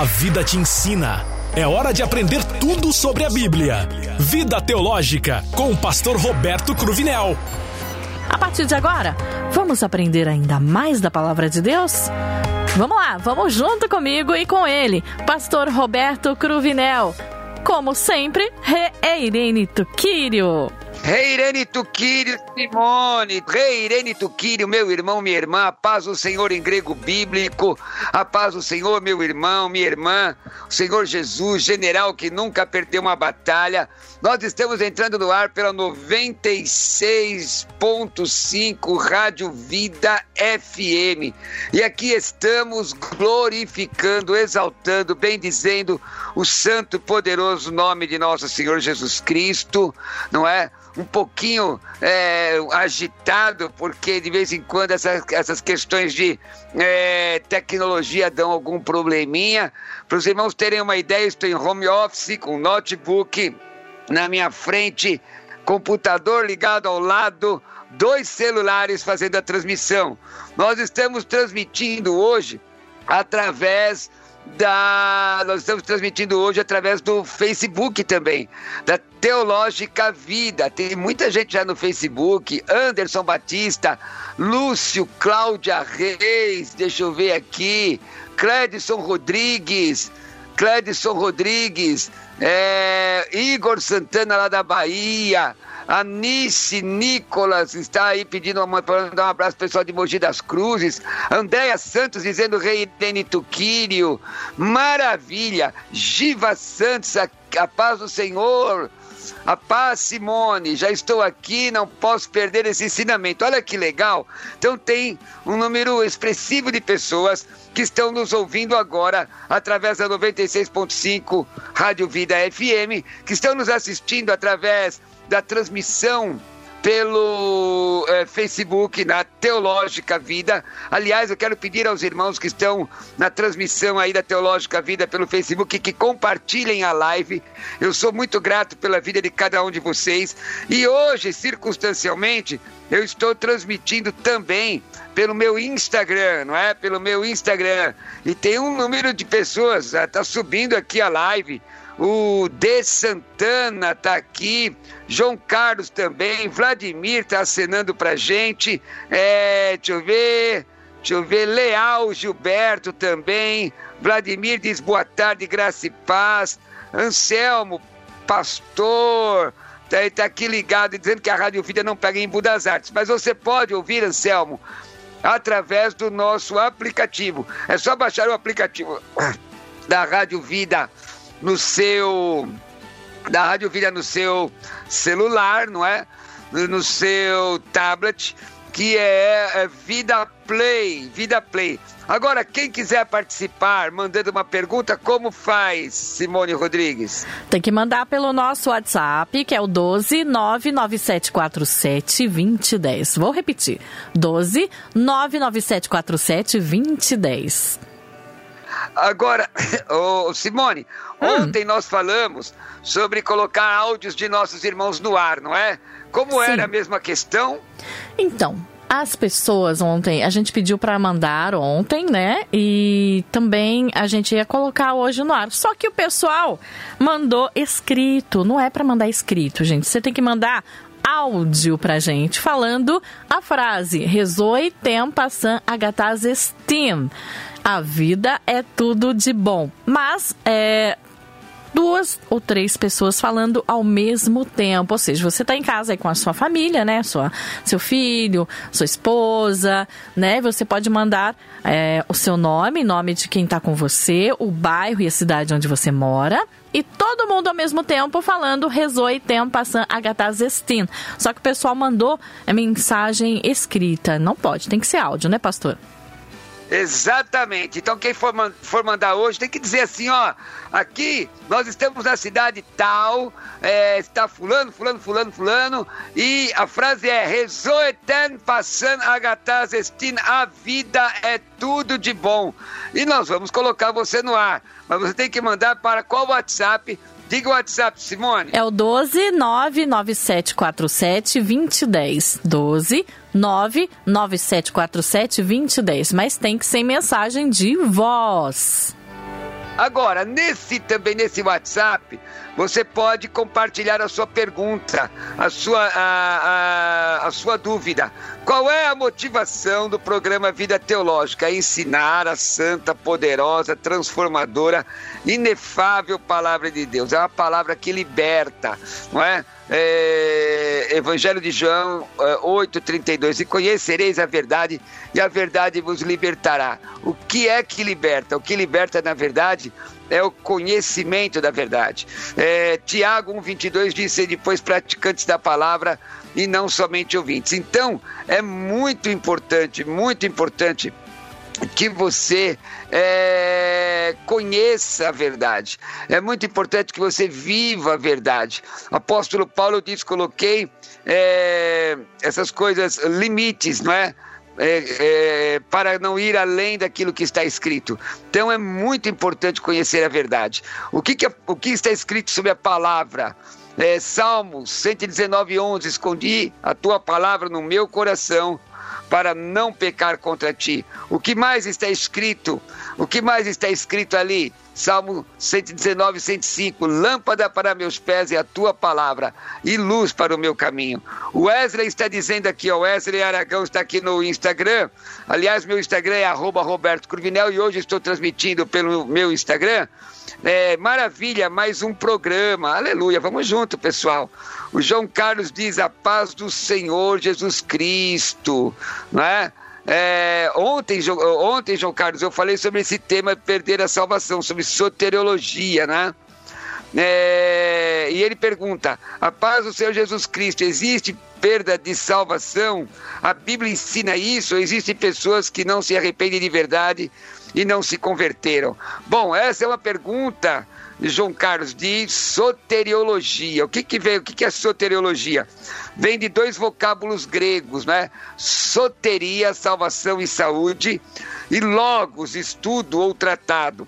A vida te ensina. É hora de aprender tudo sobre a Bíblia. Vida Teológica com o pastor Roberto Cruvinel. A partir de agora, vamos aprender ainda mais da palavra de Deus? Vamos lá, vamos junto comigo e com ele, pastor Roberto Cruvinel. Como sempre, Re Irene Tuquírio. Rei Irene Tuquírio Simone, Rei Irene Tuquírio, meu irmão, minha irmã, a paz do Senhor em grego bíblico, a paz do Senhor, meu irmão, minha irmã, o Senhor Jesus, general que nunca perdeu uma batalha. Nós estamos entrando no ar pela 96.5 Rádio Vida FM. E aqui estamos glorificando, exaltando, bendizendo o santo poderoso nome de nosso Senhor Jesus Cristo, não é? Um pouquinho é, agitado, porque de vez em quando essas, essas questões de é, tecnologia dão algum probleminha. Para os irmãos terem uma ideia, estou em home office com notebook na minha frente, computador ligado ao lado, dois celulares fazendo a transmissão. Nós estamos transmitindo hoje através da. Nós estamos transmitindo hoje através do Facebook também, da Teológica Vida. Tem muita gente já no Facebook. Anderson Batista, Lúcio, Cláudia Reis, deixa eu ver aqui, Clédson Rodrigues, Clédson Rodrigues, é, Igor Santana lá da Bahia. Anice Nicolas está aí pedindo uma, para dar um abraço pessoal de Mogi das Cruzes. Andréia Santos dizendo Rei Deni Tuquírio. Maravilha. Giva Santos, a, a paz do Senhor. A paz, Simone, já estou aqui, não posso perder esse ensinamento. Olha que legal. Então tem um número expressivo de pessoas que estão nos ouvindo agora através da 96.5 Rádio Vida FM, que estão nos assistindo através da transmissão pelo é, Facebook na Teológica Vida. Aliás, eu quero pedir aos irmãos que estão na transmissão aí da Teológica Vida pelo Facebook que compartilhem a live. Eu sou muito grato pela vida de cada um de vocês. E hoje, circunstancialmente, eu estou transmitindo também pelo meu Instagram, não é? Pelo meu Instagram. E tem um número de pessoas, está subindo aqui a live. O De Santana tá aqui, João Carlos também, Vladimir tá acenando pra gente. É, deixa eu ver, deixa eu ver, Leal Gilberto também. Vladimir diz boa tarde, graça e paz. Anselmo, pastor, tá, tá aqui ligado dizendo que a Rádio Vida não pega em Budas Artes, mas você pode ouvir, Anselmo, através do nosso aplicativo. É só baixar o aplicativo da Rádio Vida no seu da Rádio Vida no seu celular, não é? No seu tablet, que é, é Vida Play, Vida Play. Agora, quem quiser participar, mandando uma pergunta, como faz, Simone Rodrigues? Tem que mandar pelo nosso WhatsApp, que é o 12 99747 2010. Vou repetir: 12 99747 2010. Agora, oh, Simone, hum. ontem nós falamos sobre colocar áudios de nossos irmãos no ar, não é? Como Sim. era a mesma questão? Então, as pessoas ontem, a gente pediu para mandar ontem, né? E também a gente ia colocar hoje no ar. Só que o pessoal mandou escrito. Não é para mandar escrito, gente. Você tem que mandar áudio pra gente falando a frase Rezoi tem passan agataz estim a vida é tudo de bom. Mas é, duas ou três pessoas falando ao mesmo tempo. Ou seja, você está em casa aí com a sua família, né? Sua, seu filho, sua esposa, né? Você pode mandar é, o seu nome, nome de quem está com você, o bairro e a cidade onde você mora. E todo mundo ao mesmo tempo falando rezoi tem passando agatazestin. Só que o pessoal mandou a mensagem escrita. Não pode, tem que ser áudio, né, pastor? Exatamente. Então quem for, for mandar hoje tem que dizer assim, ó, aqui nós estamos na cidade tal, é, está fulano, fulano, fulano, fulano, e a frase é Rezoeten passan agatas estin, a vida é tudo de bom. E nós vamos colocar você no ar. Mas você tem que mandar para qual WhatsApp? Diga o WhatsApp, Simone. É o 12 99747 2010. 12 99747 2010. Mas tem que ser mensagem de voz. Agora, nesse também nesse WhatsApp, você pode compartilhar a sua pergunta, a sua, a, a, a sua dúvida. Qual é a motivação do programa Vida Teológica? É ensinar a santa, poderosa, transformadora, inefável palavra de Deus. É uma palavra que liberta, não é? é, Evangelho de João é, 8,32. E conhecereis a verdade, e a verdade vos libertará. O que é que liberta? O que liberta, na verdade, é o conhecimento da verdade. É, Tiago 1,22 diz: ser depois praticantes da palavra e não somente ouvintes. Então, é muito importante, muito importante que você é, conheça a verdade. É muito importante que você viva a verdade. Apóstolo Paulo diz: coloquei é, essas coisas, limites, não é? É, é, para não ir além daquilo que está escrito. Então é muito importante conhecer a verdade. O que, que, o que está escrito sobre a palavra? É, Salmos 119, 11: Escondi a tua palavra no meu coração para não pecar contra ti. O que mais está escrito? O que mais está escrito ali? Salmo 119, 105. Lâmpada para meus pés é a tua palavra e luz para o meu caminho. O Wesley está dizendo aqui, o Wesley Aragão está aqui no Instagram. Aliás, meu Instagram é Roberto Cruvinel e hoje estou transmitindo pelo meu Instagram. É, maravilha, mais um programa. Aleluia, vamos junto, pessoal. O João Carlos diz: a paz do Senhor Jesus Cristo, não é? É, ontem, ontem, João Carlos, eu falei sobre esse tema perder a salvação, sobre soteriologia, né? É, e ele pergunta: a paz do Senhor Jesus Cristo, existe perda de salvação? A Bíblia ensina isso? Existem pessoas que não se arrependem de verdade e não se converteram? Bom, essa é uma pergunta João Carlos, de soteriologia. O que, que vem? O que, que é soteriologia? Vem de dois vocábulos gregos, né? Soteria, salvação e saúde, e logos, estudo ou tratado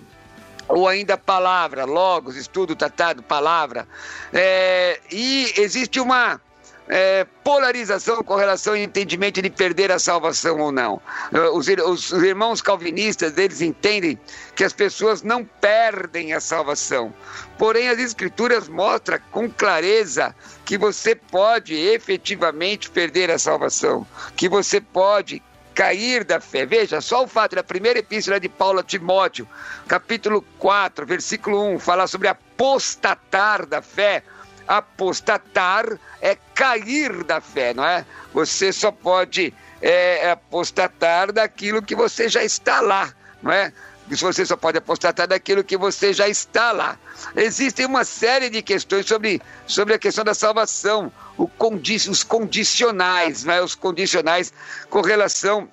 ou ainda palavra, logos, estudo, tratado, palavra. É, e existe uma é, polarização com relação ao entendimento de perder a salvação ou não. É, os, os, os, irmãos calvinistas, eles entendem que as pessoas não perdem a salvação. Porém, as escrituras mostram com clareza que você pode efetivamente perder a salvação, que você pode cair da fé. Veja, só o fato da primeira epístola de Paulo a Timóteo, capítulo 4, versículo 1, falar sobre apostatar da fé apostatar é cair da fé, não é? Você só pode é, apostatar daquilo que você já está lá, não é? Você só pode apostatar daquilo que você já está lá. Existem uma série de questões sobre, sobre a questão da salvação, condi os condicionais, não é? os condicionais com relação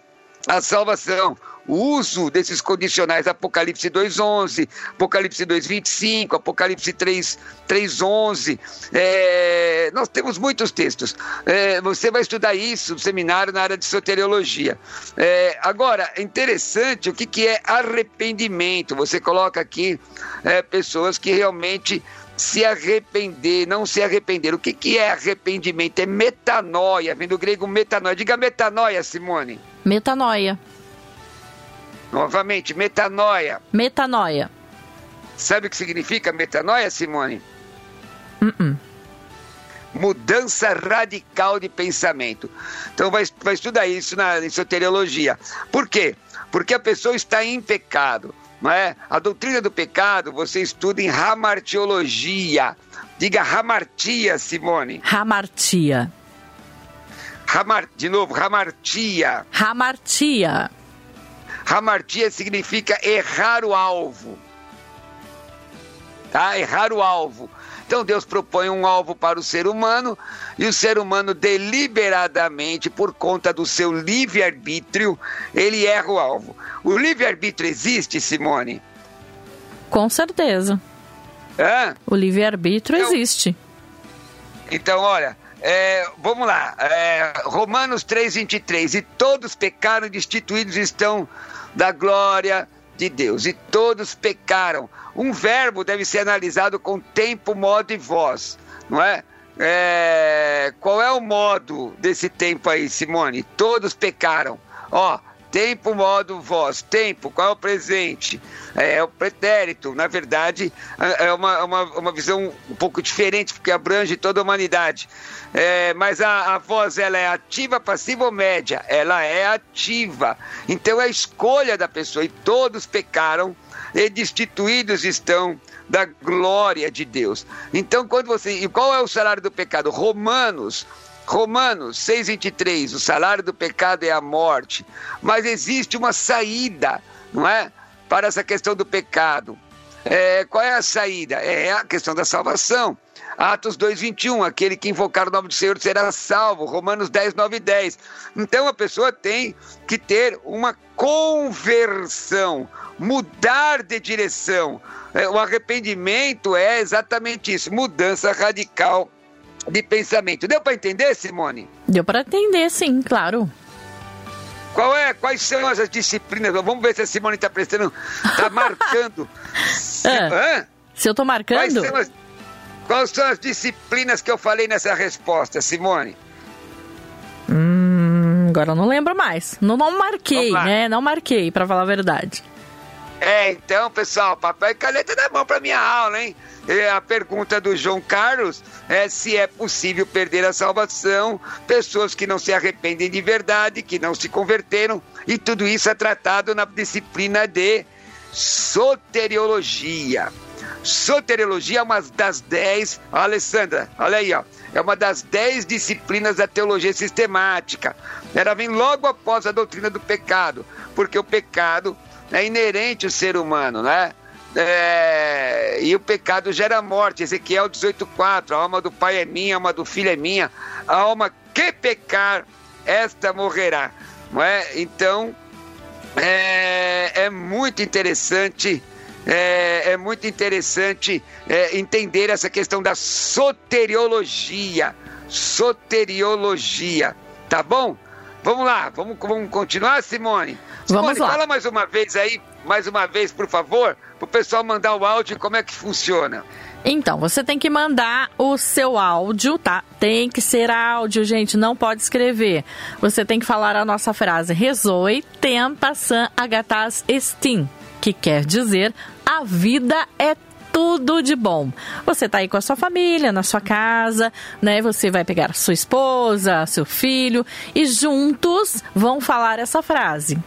à salvação o uso desses condicionais, Apocalipse 2.11, Apocalipse 2.25, Apocalipse 3.11, é, nós temos muitos textos. É, você vai estudar isso no seminário na área de soteriologia. É, agora, é interessante o que, que é arrependimento. Você coloca aqui é, pessoas que realmente se arrepender, não se arrepender. O que, que é arrependimento? É metanoia, vem do grego metanoia. Diga metanoia, Simone. Metanoia. Novamente, metanoia. Metanoia. Sabe o que significa metanoia, Simone? Uh -uh. Mudança radical de pensamento. Então vai, vai estudar isso na em soteriologia. Por quê? Porque a pessoa está em pecado. Não é? A doutrina do pecado você estuda em ramartiologia. Diga ramartia, Simone. Ramartia. Ramar, de novo, ramartia. Ramartia. Hamartia significa errar o alvo. Tá? Errar o alvo. Então Deus propõe um alvo para o ser humano e o ser humano deliberadamente, por conta do seu livre-arbítrio, ele erra o alvo. O livre-arbítrio existe, Simone? Com certeza. Hã? O livre-arbítrio então, existe. Então, olha, é, vamos lá. É, Romanos 3,23. E todos pecaram e destituídos estão da glória de Deus. E todos pecaram. Um verbo deve ser analisado com tempo, modo e voz, não é? é qual é o modo desse tempo aí, Simone? Todos pecaram. Ó, tempo, modo, voz. Tempo, qual é o presente? É, é o pretérito. Na verdade, é, é uma, uma, uma visão um pouco diferente, porque abrange toda a humanidade. É, mas a, a voz, ela é ativa, passiva ou média? Ela é ativa. Então é a escolha da pessoa. E todos pecaram e destituídos estão da glória de Deus. Então, quando você. E qual é o salário do pecado? Romanos. Romanos 6,23, o salário do pecado é a morte, mas existe uma saída, não é? Para essa questão do pecado. É, qual é a saída? É a questão da salvação. Atos 2,21, aquele que invocar o nome do Senhor será salvo. Romanos 10, 9 e 10. Então a pessoa tem que ter uma conversão, mudar de direção. É, o arrependimento é exatamente isso, mudança radical de pensamento. Deu para entender, Simone? Deu para entender, sim, claro. Qual é, quais são as disciplinas? Vamos ver se a Simone está prestando, está marcando. ah, se eu estou marcando? Quais são, as, quais são, as, disciplinas que eu falei nessa resposta, Simone? Hum, agora eu não lembro mais. Não, não marquei, né? Não marquei, para falar a verdade. É, então, pessoal, papel e caneta na mão para minha aula, hein? a pergunta do João Carlos é se é possível perder a salvação, pessoas que não se arrependem de verdade, que não se converteram, e tudo isso é tratado na disciplina de soteriologia. Soteriologia é uma das dez, Alessandra, olha aí, ó, é uma das dez disciplinas da teologia sistemática. Ela vem logo após a doutrina do pecado, porque o pecado é inerente ao ser humano, né? É, e o pecado gera morte. Ezequiel 18,4: A alma do pai é minha, a alma do filho é minha. A alma que pecar, esta morrerá. Não é? Então, é, é muito interessante. É, é muito interessante é, entender essa questão da soteriologia. Soteriologia. Tá bom? Vamos lá, vamos, vamos continuar, Simone? Vamos lá. fala mais uma vez aí, mais uma vez, por favor, para o pessoal mandar o áudio como é que funciona. Então, você tem que mandar o seu áudio, tá? Tem que ser áudio, gente, não pode escrever. Você tem que falar a nossa frase Rezoe tem passant agatas estim, que quer dizer a vida é tudo de bom. Você tá aí com a sua família, na sua casa, né? Você vai pegar sua esposa, seu filho e juntos vão falar essa frase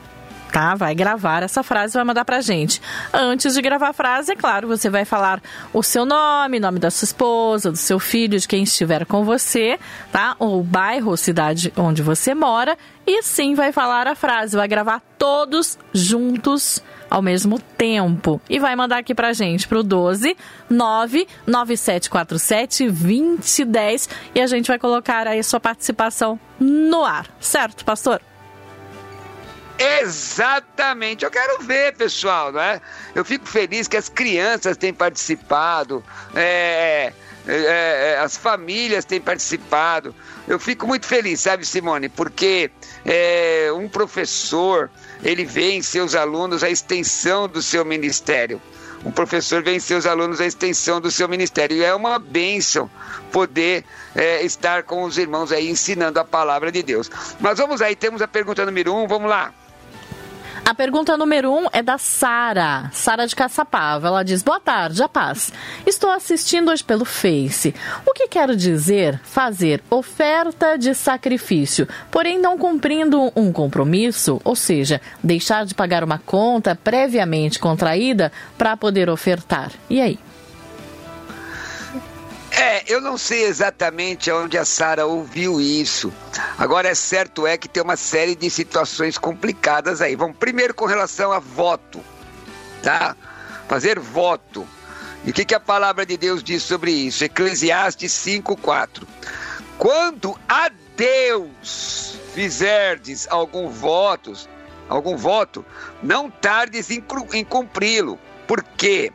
tá? Vai gravar essa frase e vai mandar pra gente. Antes de gravar a frase, é claro, você vai falar o seu nome, nome da sua esposa, do seu filho, de quem estiver com você, tá? O bairro ou cidade onde você mora. E sim vai falar a frase, vai gravar todos juntos ao mesmo tempo. E vai mandar aqui pra gente pro 12 99747 2010 e a gente vai colocar aí a sua participação no ar, certo, pastor? Exatamente, eu quero ver, pessoal, não é? Eu fico feliz que as crianças têm participado, é, é, é, as famílias têm participado. Eu fico muito feliz, sabe, Simone? Porque é, um professor ele vê em seus alunos a extensão do seu ministério. Um professor vê em seus alunos a extensão do seu ministério. E é uma bênção poder é, estar com os irmãos aí ensinando a palavra de Deus. Mas vamos aí, temos a pergunta número um, vamos lá. A pergunta número um é da Sara, Sara de Caçapava. Ela diz: Boa tarde, a paz. Estou assistindo hoje pelo Face. O que quero dizer fazer oferta de sacrifício, porém não cumprindo um compromisso, ou seja, deixar de pagar uma conta previamente contraída para poder ofertar. E aí? É, eu não sei exatamente onde a Sara ouviu isso. Agora é certo é que tem uma série de situações complicadas aí. Vamos primeiro com relação a voto, tá? Fazer voto. E o que, que a palavra de Deus diz sobre isso? Eclesiastes 5:4. Quando a Deus fizerdes algum votos, algum voto, não tardes em cumpri-lo, porque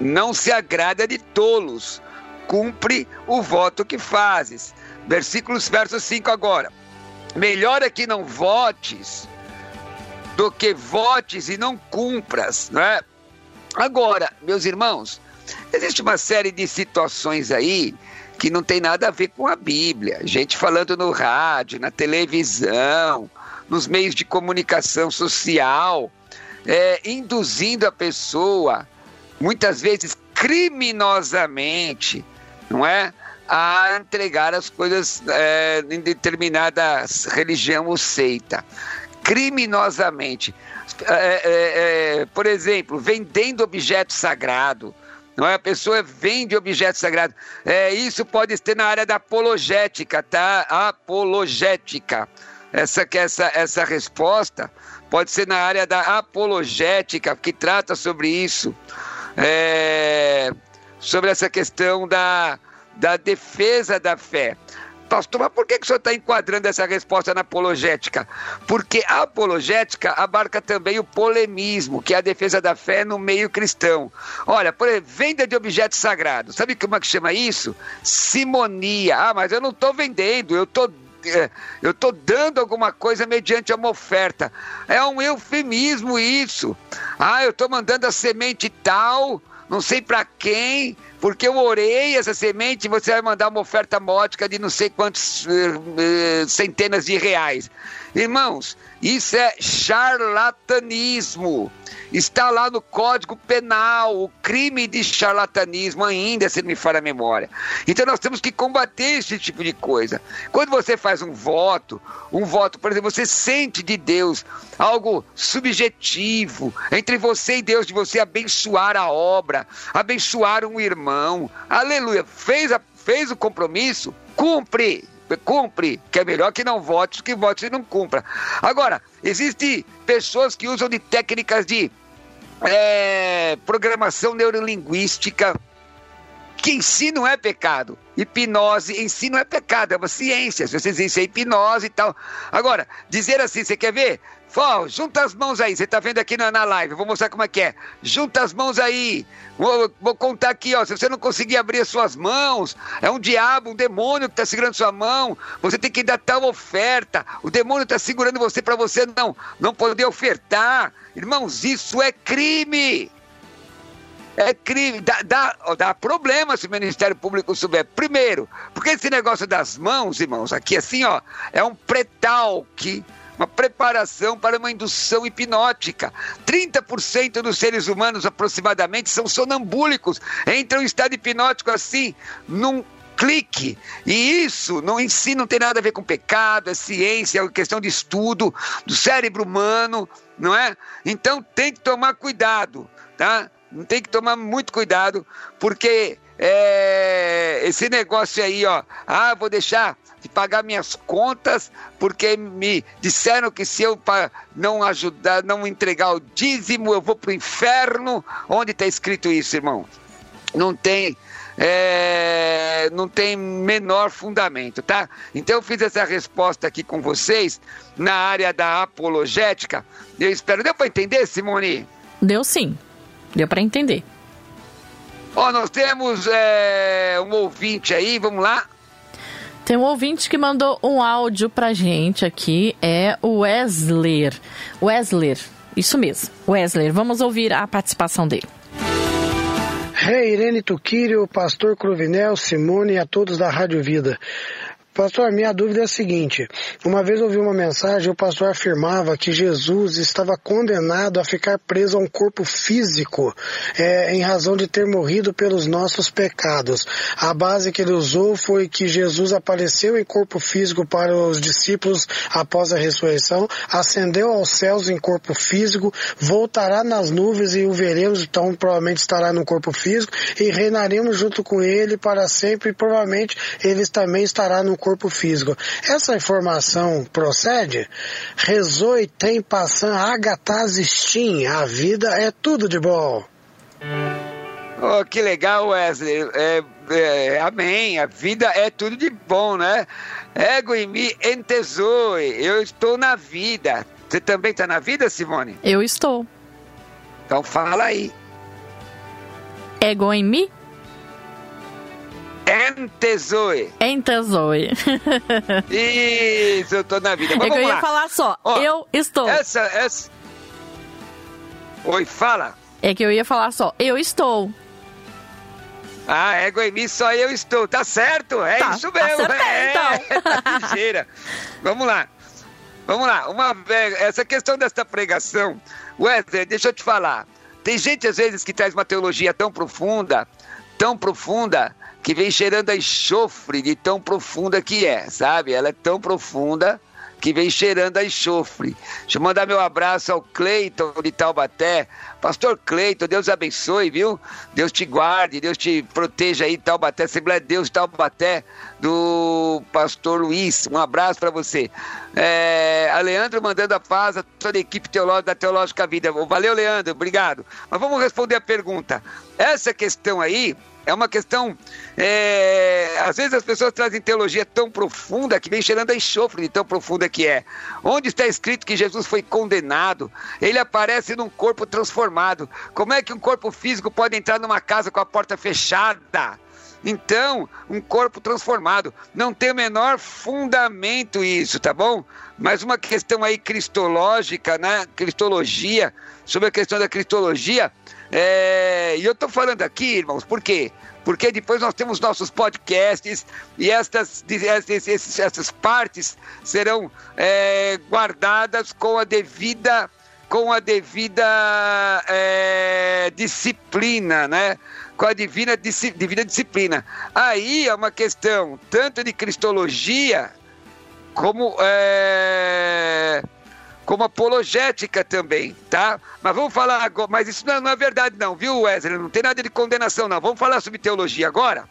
não se agrada de tolos cumpre o voto que fazes. Versículos, verso 5 agora. Melhor é que não votes do que votes e não cumpras, não é? Agora, meus irmãos, existe uma série de situações aí que não tem nada a ver com a Bíblia. Gente falando no rádio, na televisão, nos meios de comunicação social, é, induzindo a pessoa, muitas vezes criminosamente, não é? A entregar as coisas é, em determinada religião ou seita. Criminosamente. É, é, é, por exemplo, vendendo objeto sagrado. Não é? A pessoa vende objeto sagrado. É, isso pode ter na área da apologética, tá? Apologética. Essa, essa, essa resposta pode ser na área da apologética, que trata sobre isso. É, sobre essa questão da, da defesa da fé. Pastor, mas por que, que o senhor está enquadrando essa resposta na apologética? Porque a apologética abarca também o polemismo, que é a defesa da fé no meio cristão. Olha, por exemplo, venda de objetos sagrados. Sabe como é que chama isso? Simonia. Ah, mas eu não estou vendendo, eu estou é, eu estou dando alguma coisa mediante uma oferta. É um eufemismo isso. Ah, eu estou mandando a semente tal, não sei para quem, porque eu orei essa semente e você vai mandar uma oferta módica de não sei quantos uh, centenas de reais. Irmãos, isso é charlatanismo. Está lá no Código Penal, o crime de charlatanismo, ainda se me falha a memória. Então nós temos que combater esse tipo de coisa. Quando você faz um voto, um voto, por exemplo, você sente de Deus algo subjetivo entre você e Deus, de você abençoar a obra, abençoar um irmão. Aleluia. Fez, a, fez o compromisso, cumpre cumpre, que é melhor que não vote que vote e não cumpra. Agora, existem pessoas que usam de técnicas de é, programação neurolinguística, que em si não é pecado. Hipnose em si não é pecado, é uma ciência. Se você diz é hipnose e tal. Agora, dizer assim, você quer ver? Fó, junta as mãos aí, você tá vendo aqui na, na live, vou mostrar como é que é. Junta as mãos aí. Vou, vou, contar aqui, ó. Se você não conseguir abrir as suas mãos, é um diabo, um demônio que tá segurando sua mão. Você tem que dar tal oferta. O demônio tá segurando você para você não, não poder ofertar. Irmãos, isso é crime. É crime, dá, dá, dá problema se o Ministério Público souber. Primeiro, porque esse negócio das mãos, irmãos, aqui assim, ó, é um pretalque uma preparação para uma indução hipnótica. 30% dos seres humanos, aproximadamente, são sonambúlicos, entram em estado hipnótico assim, num clique. E isso não, em si não tem nada a ver com pecado, é ciência, é questão de estudo do cérebro humano, não é? Então tem que tomar cuidado, tá? Tem que tomar muito cuidado, porque é, esse negócio aí, ó, ah, vou deixar de pagar minhas contas, porque me disseram que se eu não ajudar, não entregar o dízimo, eu vou para o inferno. Onde está escrito isso, irmão? Não tem. É, não tem menor fundamento, tá? Então eu fiz essa resposta aqui com vocês na área da apologética. Eu espero. Deu para entender, Simone? Deu sim. Deu para entender. Ó, nós temos é, um ouvinte aí, vamos lá. Tem um ouvinte que mandou um áudio pra gente aqui, é o Wesley. Wesley, isso mesmo, Wesley. Vamos ouvir a participação dele. Hey, Irene Tuquírio, Pastor Cruvinel, Simone e a todos da Rádio Vida. Pastor, minha dúvida é a seguinte: uma vez ouvi uma mensagem, o pastor afirmava que Jesus estava condenado a ficar preso a um corpo físico é, em razão de ter morrido pelos nossos pecados. A base que ele usou foi que Jesus apareceu em corpo físico para os discípulos após a ressurreição, ascendeu aos céus em corpo físico, voltará nas nuvens e o veremos, então provavelmente estará no corpo físico e reinaremos junto com ele para sempre e provavelmente ele também estará no corpo físico. Essa informação procede? Rezoi tem passando agatazistim, a vida é tudo de bom. Oh, que legal, Wesley. É, é, amém. A vida é tudo de bom, né? Ego em mim entesoe. Eu estou na vida. Você também está na vida, Simone? Eu estou. Então fala aí. Ego em mim Entesoe. Entesoe. Isso, eu tô na vida. Mas é que eu ia lá. falar só, eu estou. Essa, essa... Oi, fala. É que eu ia falar só, eu estou. Ah, ego em mim, só eu estou. Tá certo, é tá, isso mesmo. Tá é, então. tá ligeira. Vamos lá. Vamos lá, uma essa questão desta pregação, Wesley, deixa eu te falar. Tem gente às vezes que traz uma teologia tão profunda, tão profunda, que vem cheirando a enxofre de tão profunda que é, sabe? Ela é tão profunda que vem cheirando a enxofre. Deixa eu mandar meu abraço ao Cleiton de Taubaté. Pastor Cleiton, Deus abençoe, viu? Deus te guarde, Deus te proteja aí, Taubaté, Assembleia de Deus Taubaté, do pastor Luiz. Um abraço para você. É, a Leandro mandando a paz a toda a equipe teológica da Teológica Vida. Valeu, Leandro, obrigado. Mas vamos responder a pergunta. Essa questão aí é uma questão. É, às vezes as pessoas trazem teologia tão profunda que vem cheirando a enxofre de tão profunda que é. Onde está escrito que Jesus foi condenado? Ele aparece num corpo transformado. Como é que um corpo físico pode entrar numa casa com a porta fechada? Então, um corpo transformado. Não tem o menor fundamento isso, tá bom? Mas uma questão aí cristológica, né? Cristologia, sobre a questão da cristologia, é, e eu estou falando aqui, irmãos, por quê? Porque depois nós temos nossos podcasts e estas, essas, essas partes serão é, guardadas com a devida com a devida é, disciplina, né? Com a divina, divina disciplina. Aí é uma questão tanto de cristologia como é, como apologética também, tá? Mas vamos falar agora, mas isso não, não é verdade não, viu Wesley? Não tem nada de condenação não. Vamos falar sobre teologia agora?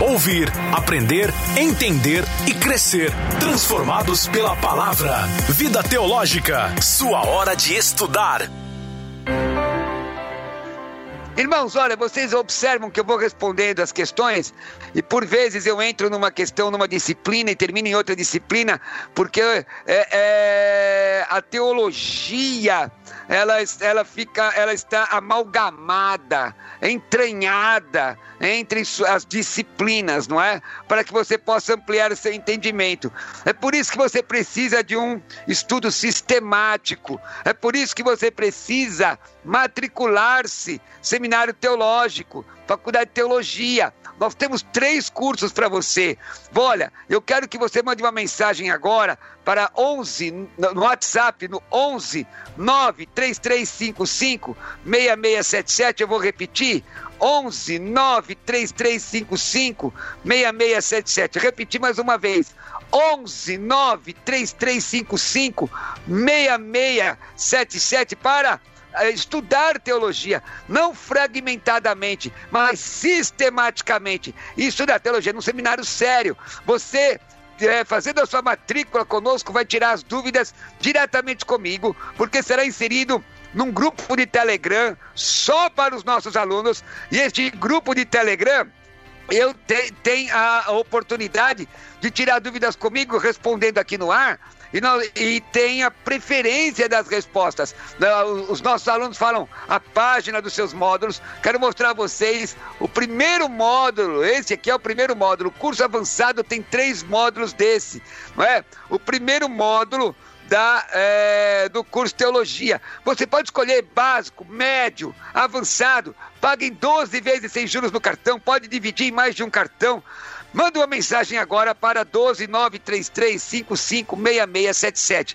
Ouvir, aprender, entender e crescer. Transformados pela palavra. Vida Teológica. Sua hora de estudar. Irmãos, olha, vocês observam que eu vou respondendo as questões e por vezes eu entro numa questão, numa disciplina e termino em outra disciplina, porque é, é, a teologia ela, ela fica, ela está amalgamada, entranhada entre as disciplinas, não é? Para que você possa ampliar o seu entendimento. É por isso que você precisa de um estudo sistemático. É por isso que você precisa matricular-se, seminário teológico, faculdade de teologia. Nós temos três cursos para você. Olha, eu quero que você mande uma mensagem agora para 11 no WhatsApp no 11 93355 6677. Eu vou repetir. 11 93355 6677. Repetir mais uma vez. 11 93355 6677 para estudar teologia, não fragmentadamente, mas sistematicamente. Estudar teologia num seminário sério. Você é, fazendo a sua matrícula conosco, vai tirar as dúvidas diretamente comigo, porque será inserido num grupo de Telegram só para os nossos alunos. E este grupo de Telegram eu tenho a oportunidade de tirar dúvidas comigo, respondendo aqui no ar, e, não, e tem a preferência das respostas. Os nossos alunos falam a página dos seus módulos. Quero mostrar a vocês o primeiro módulo. Esse aqui é o primeiro módulo. O curso avançado tem três módulos desse. Não é? O primeiro módulo da, é, do curso Teologia. Você pode escolher básico, médio, avançado, paga em 12 vezes sem juros no cartão, pode dividir em mais de um cartão. Manda uma mensagem agora para 12933556677.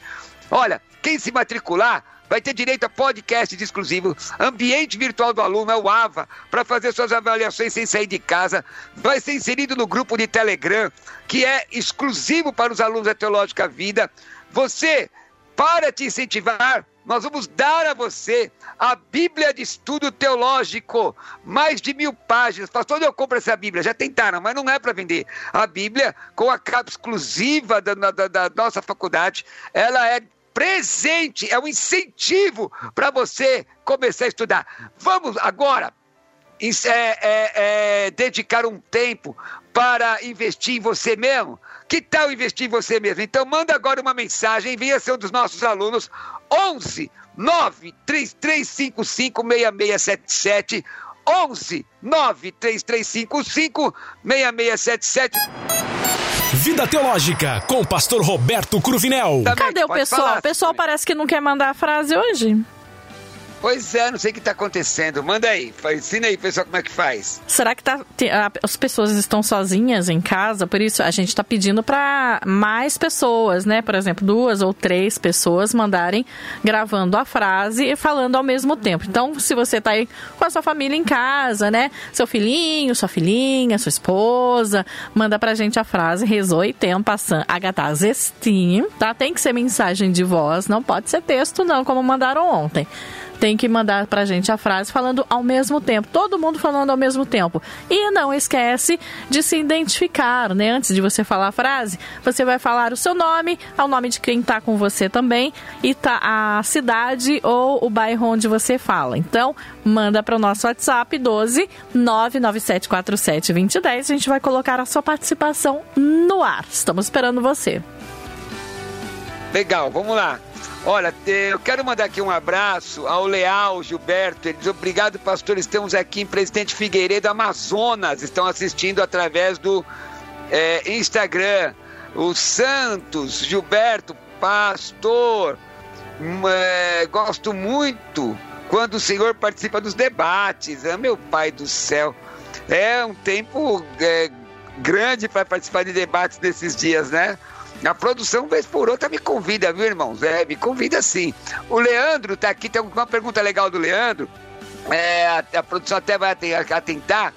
Olha, quem se matricular vai ter direito a podcast exclusivo, ambiente virtual do aluno, é o AVA, para fazer suas avaliações sem sair de casa. Vai ser inserido no grupo de Telegram, que é exclusivo para os alunos da Teológica Vida. Você, para te incentivar, nós vamos dar a você a Bíblia de Estudo Teológico, mais de mil páginas. Pastor, onde eu compro essa Bíblia? Já tentaram, mas não é para vender. A Bíblia, com a capa exclusiva da, da, da nossa faculdade, ela é presente, é um incentivo para você começar a estudar. Vamos agora é, é, é, dedicar um tempo para investir em você mesmo? Que tal investir em você mesmo? Então manda agora uma mensagem, venha ser um dos nossos alunos, 11 93355 6677 11 93355 6677 Vida Teológica com o pastor Roberto Cruvinel. Também, Cadê o pessoal? O pessoal também. parece que não quer mandar a frase hoje. Pois é, não sei o que está acontecendo. Manda aí, ensina aí, pessoal, como é que faz. Será que tá, as pessoas estão sozinhas em casa? Por isso a gente está pedindo para mais pessoas, né? Por exemplo, duas ou três pessoas mandarem gravando a frase e falando ao mesmo tempo. Então, se você está aí com a sua família em casa, né? Seu filhinho, sua filhinha, sua esposa, manda pra gente a frase rezou e tem passando agatazestim, tá? Tem que ser mensagem de voz, não pode ser texto não, como mandaram ontem tem que mandar pra gente a frase falando ao mesmo tempo, todo mundo falando ao mesmo tempo. E não esquece de se identificar, né? Antes de você falar a frase, você vai falar o seu nome, ao nome de quem tá com você também e tá a cidade ou o bairro onde você fala. Então, manda para o nosso WhatsApp 12 99747 2010. A gente vai colocar a sua participação no ar. Estamos esperando você. Legal, vamos lá. Olha, eu quero mandar aqui um abraço ao Leal Gilberto. Ele diz: Obrigado, pastor. Estamos aqui em Presidente Figueiredo, Amazonas. Estão assistindo através do é, Instagram. O Santos Gilberto, pastor. Hum, é, gosto muito quando o senhor participa dos debates. É meu pai do céu. É um tempo é, grande para participar de debates nesses dias, né? A produção, vez por outra, me convida, viu, irmãos? É, me convida sim. O Leandro tá aqui, tem uma pergunta legal do Leandro. É, a, a produção até vai atentar.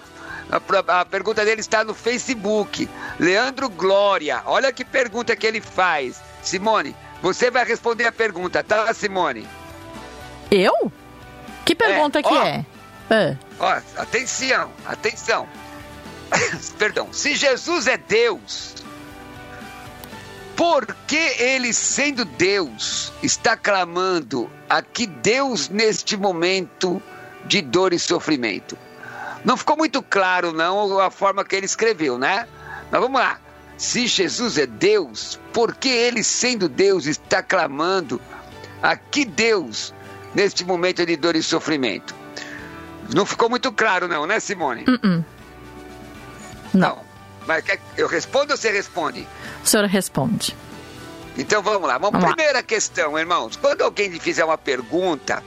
A, a pergunta dele está no Facebook. Leandro Glória. Olha que pergunta que ele faz. Simone, você vai responder a pergunta, tá, Simone? Eu? Que pergunta é, que ó, é? é? Ó, atenção, atenção. Perdão. Se Jesus é Deus, por que ele, sendo Deus, está clamando aqui Deus neste momento de dor e sofrimento? Não ficou muito claro, não, a forma que ele escreveu, né? Mas vamos lá. Se Jesus é Deus, por que ele, sendo Deus, está clamando aqui Deus neste momento de dor e sofrimento? Não ficou muito claro, não, né, Simone? Uh -uh. Não. não. Mas eu respondo ou você responde? O senhor responde. Então vamos lá. Vamos, vamos primeira lá. questão, irmãos. Quando alguém lhe fizer uma pergunta,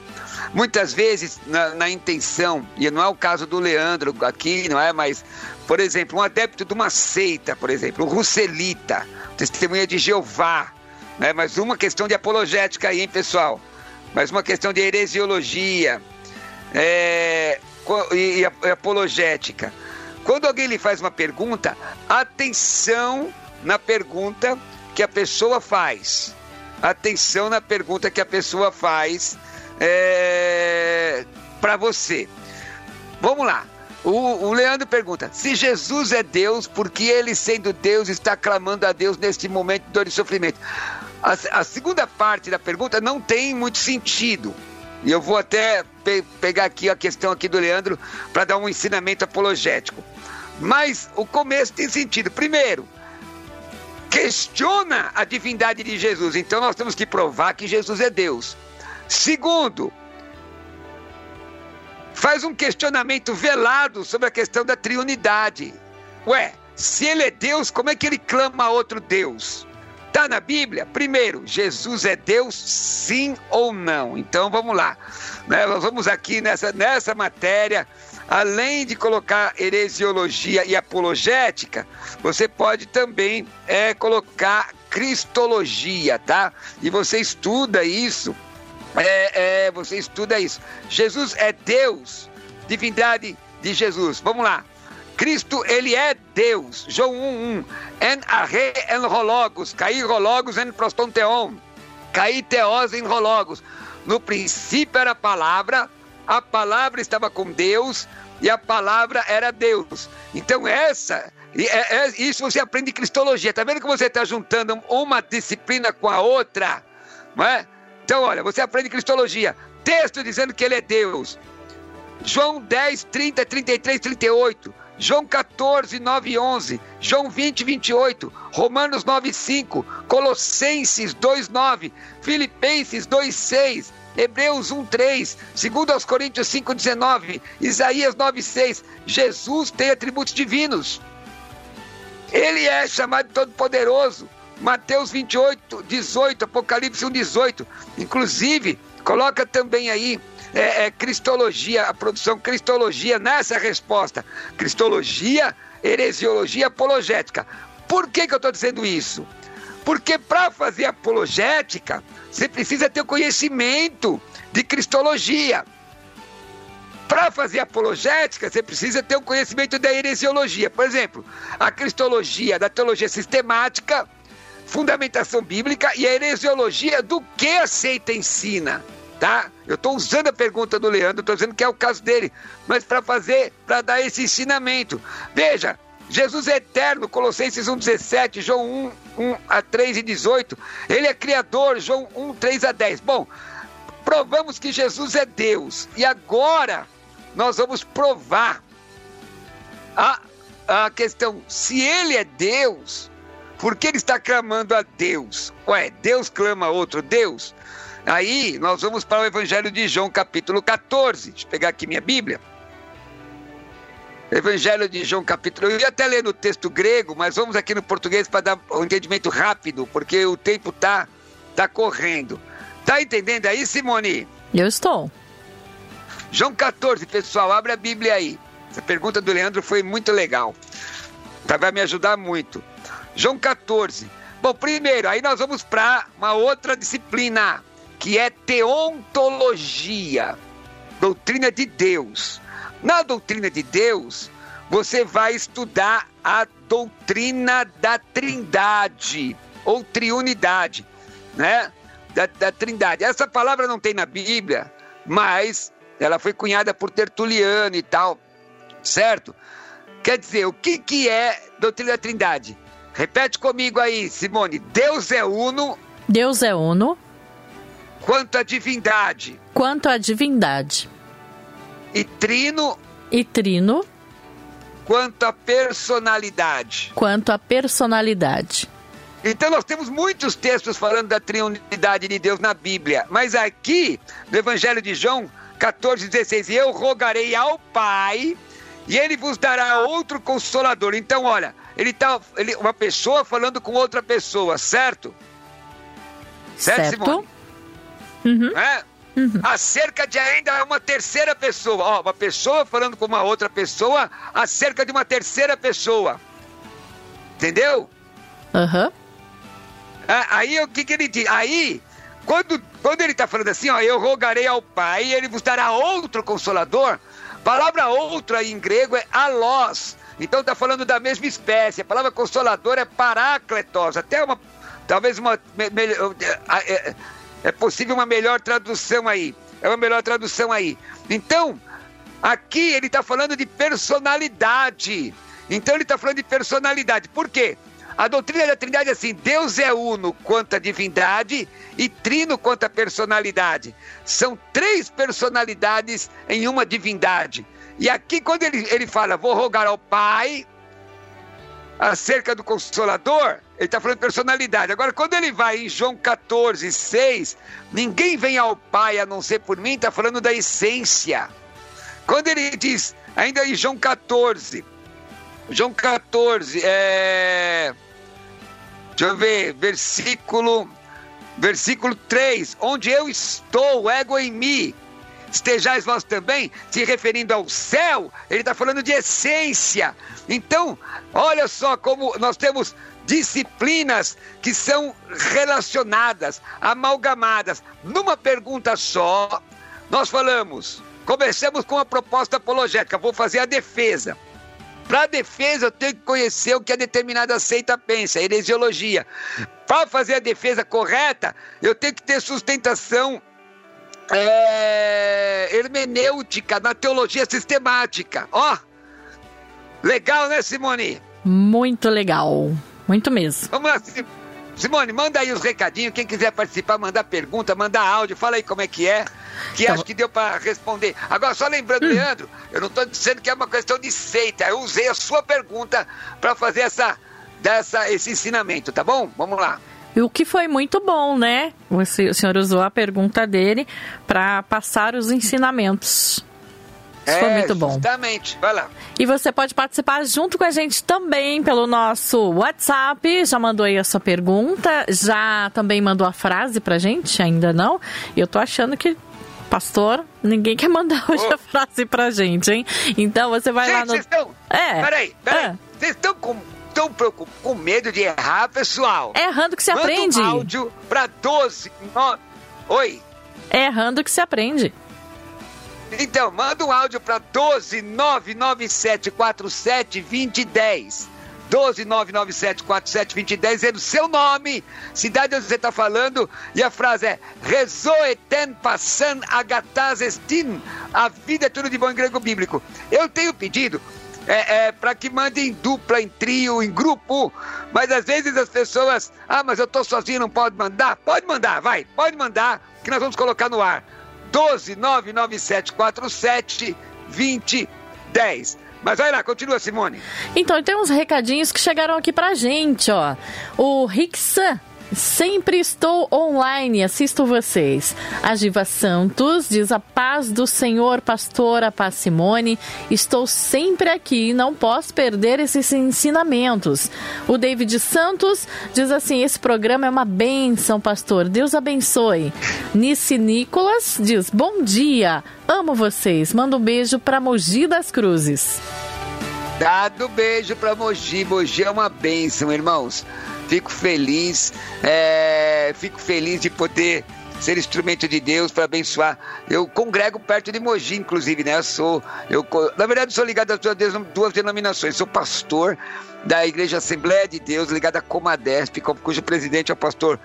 muitas vezes na, na, intenção, e não é o caso do Leandro aqui, não é? Mas, por exemplo, um adepto de uma seita, por exemplo, um russelita, testemunha de Jeová, né? mas uma questão de apologética aí, hein, pessoal? Mas uma questão de heresiologia é, e, e apologética. Quando alguém lhe faz uma pergunta, atenção na pergunta que a pessoa faz. Atenção na pergunta que a pessoa faz é, para você. Vamos lá. O, o, Leandro pergunta: se Jesus é Deus, por que ele, sendo Deus, está clamando a Deus neste momento de dor e sofrimento? A, a segunda parte da pergunta não tem muito sentido. E eu vou até pe pegar aqui a questão aqui do Leandro para dar um ensinamento apologético. Mas o começo tem sentido. Primeiro, questiona a divindade de Jesus. Então nós temos que provar que Jesus é Deus. Segundo, faz um questionamento velado sobre a questão da triunidade. Ué, se ele é Deus, como é que ele clama a outro Deus? Está na Bíblia? Primeiro, Jesus é Deus, sim ou não? Então vamos lá. Né? Nós vamos aqui nessa, nessa matéria além de colocar heresiologia e apologética, você pode também é, colocar cristologia, tá? E você estuda isso. É, é, você estuda isso. Jesus é Deus, divindade de Jesus. Vamos lá. Cristo, ele é Deus. João 1:1. En arre en rologos, caí rologos en prostonteon. Caí teos em rologos. No princípio era a palavra, a palavra estava com Deus e a palavra era Deus. Então, essa, é, é, isso você aprende Cristologia. Está vendo que você está juntando uma disciplina com a outra? Não é? Então, olha, você aprende Cristologia. Texto dizendo que ele é Deus. João 10, 30, 33, 38. João 14, 9 e 11, João 20, 28, Romanos 9, 5, Colossenses 2, 9, Filipenses 2, 6, Hebreus 1:3, segundo aos Coríntios 5:19, Isaías 9:6, Jesus tem atributos divinos. Ele é chamado de todo-poderoso. Mateus 28, 18, Apocalipse 1, 18. Inclusive, coloca também aí é, é, cristologia, a produção cristologia nessa resposta. Cristologia, heresiologia apologética. Por que, que eu estou dizendo isso? Porque para fazer apologética, você precisa ter o conhecimento de cristologia. Para fazer apologética, você precisa ter o conhecimento da heresiologia. Por exemplo, a cristologia da teologia sistemática, fundamentação bíblica e a heresiologia do que a seita ensina tá? Eu estou usando a pergunta do Leandro, estou dizendo que é o caso dele, mas para fazer, para dar esse ensinamento. Veja, Jesus é eterno, Colossenses 1,17, João 1, 1 a 3 e 18. Ele é criador, João 1, 3 a 10. Bom, provamos que Jesus é Deus. E agora nós vamos provar a, a questão: se ele é Deus, por que ele está clamando a Deus? Ué, Deus clama a outro Deus? Aí nós vamos para o Evangelho de João, capítulo 14. Deixa eu pegar aqui minha Bíblia. Evangelho de João, capítulo. Eu ia até ler no texto grego, mas vamos aqui no português para dar um entendimento rápido, porque o tempo tá, tá correndo. Tá entendendo aí, Simone? Eu estou. João 14, pessoal, abre a Bíblia aí. Essa pergunta do Leandro foi muito legal. Tá, vai me ajudar muito. João 14. Bom, primeiro, aí nós vamos para uma outra disciplina que é teontologia, doutrina de Deus. Na doutrina de Deus, você vai estudar a doutrina da Trindade ou triunidade, né? Da, da Trindade. Essa palavra não tem na Bíblia, mas ela foi cunhada por Tertuliano e tal, certo? Quer dizer, o que, que é doutrina da Trindade? Repete comigo aí, Simone. Deus é uno. Deus é uno quanto à divindade. Quanto à divindade. E trino. E trino. Quanto à personalidade. Quanto à personalidade. Então nós temos muitos textos falando da triunidade de Deus na Bíblia, mas aqui no Evangelho de João 14, 16, eu rogarei ao Pai e ele vos dará outro consolador. Então, olha, ele tá, ele, uma pessoa falando com outra pessoa, certo? Certo, certo. Simone? Uhum. Né? Uhum. Acerca de ainda uma terceira pessoa. Ó, uma pessoa falando com uma outra pessoa acerca de uma terceira pessoa. Entendeu? Aham. Uhum. aí o que, que ele diz? Aí, quando, quando ele está falando assim, ó, eu rogarei ao Pai ele vos dará outro consolador. Palavra outro aí em grego é alós. Então está falando da mesma espécie. A palavra consolador é parácletos. Até uma, talvez uma, me, me, é, possível uma melhor tradução aí. É uma melhor tradução aí. Então, aqui ele está falando de personalidade. Então ele está falando de personalidade. Por quê? A doutrina da Trindade é assim: Deus é uno quanto à divindade e trino quanto à personalidade. São três personalidades em uma divindade. E aqui, quando ele, ele fala, vou rogar ao Pai acerca do Consolador, ele está falando de personalidade. Agora, quando ele vai em João 14, 6, ninguém vem ao Pai a não ser por mim, está falando da essência. Quando ele diz, ainda em João 14, João 14, é. Deixa eu ver, versículo, versículo 3, onde eu estou, ego em mim, estejais vós também, se referindo ao céu, ele está falando de essência. Então, olha só como nós temos disciplinas que são relacionadas, amalgamadas. Numa pergunta só, nós falamos, comecemos com a proposta apologética, vou fazer a defesa. Para a defesa, eu tenho que conhecer o que a determinada seita pensa, heresiologia. Para fazer a defesa correta, eu tenho que ter sustentação é, hermenêutica na teologia sistemática. Ó, legal, né, Simone? Muito legal. Muito mesmo. Vamos lá, Simone, manda aí os recadinhos. Quem quiser participar, mandar pergunta, mandar áudio, fala aí como é que é. Que tá acho que deu para responder. Agora, só lembrando, hum. Leandro, eu não estou dizendo que é uma questão de seita. Eu usei a sua pergunta para fazer essa, dessa, esse ensinamento, tá bom? Vamos lá. O que foi muito bom, né? O senhor usou a pergunta dele para passar os ensinamentos. Isso é, foi muito bom. Justamente, vai lá. E você pode participar junto com a gente também pelo nosso WhatsApp. Já mandou aí a sua pergunta, já também mandou a frase pra gente, ainda não. Eu tô achando que Pastor, ninguém quer mandar hoje oh. a frase pra gente, hein? Então você vai gente, lá no. Vocês estão. É. Peraí, peraí. É. Vocês estão com tão com medo de errar, pessoal? É errando que se Manda aprende. um áudio pra 12. No... Oi? É errando que se aprende. Então, manda um áudio para 12 99747 2010. 12 99747 2010, dizendo seu nome, cidade onde você está falando, e a frase é Rezoeten passan agatas estin. A vida é tudo de bom em grego bíblico. Eu tenho pedido é, é para que mandem em dupla, em trio, em grupo. Mas às vezes as pessoas, ah, mas eu tô sozinho, não pode mandar? Pode mandar, vai, pode mandar, que nós vamos colocar no ar. 12 99747 2010. Mas vai lá, continua, Simone. Então, tem uns recadinhos que chegaram aqui pra gente, ó. O Ricksan Sempre estou online, assisto vocês. A Giva Santos diz a paz do Senhor, pastora Paz Simone. Estou sempre aqui, não posso perder esses ensinamentos. O David Santos diz assim: esse programa é uma bênção, pastor. Deus abençoe. Nice Nicolas diz: bom dia, amo vocês. Manda um beijo para Mogi das Cruzes. Dado beijo para Mogi. Mogi é uma bênção, irmãos. Fico feliz, é, fico feliz de poder ser instrumento de Deus para abençoar. Eu congrego perto de Mogi, inclusive, né? Eu sou, eu, na verdade, sou ligado às duas, duas denominações. Sou pastor da Igreja Assembleia de Deus, ligado à Comadesp, cujo presidente é o pastor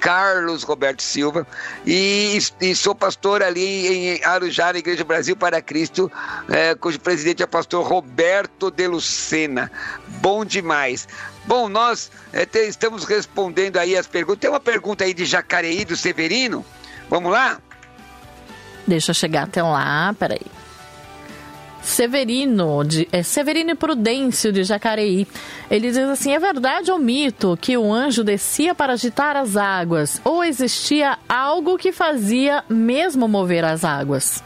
Carlos Roberto Silva e, e, sou pastor ali em Arujá, na Igreja Brasil para Cristo, é, cujo presidente é o pastor Roberto de Lucena. Bom demais. Bom, nós é, te, estamos respondendo aí as perguntas. Tem uma pergunta aí de Jacareí, do Severino. Vamos lá? Deixa eu chegar até lá, peraí. Severino, de, é, Severino e Prudêncio de Jacareí. Ele diz assim: é verdade ou mito que o anjo descia para agitar as águas? Ou existia algo que fazia mesmo mover as águas?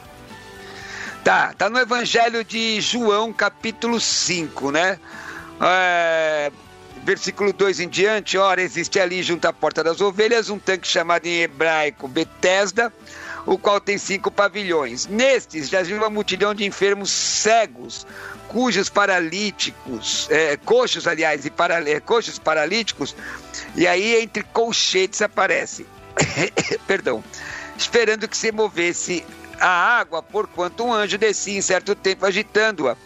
Tá, tá no Evangelho de João, capítulo 5, né? É, versículo 2 em diante, ora, existe ali junto à porta das ovelhas um tanque chamado em hebraico Betesda, o qual tem cinco pavilhões. Nestes já viu uma multidão de enfermos cegos, cujos paralíticos, é, coxos, aliás, e para, é, coxos paralíticos, e aí entre colchetes aparece, perdão, esperando que se movesse a água, porquanto um anjo descia em certo tempo agitando-a.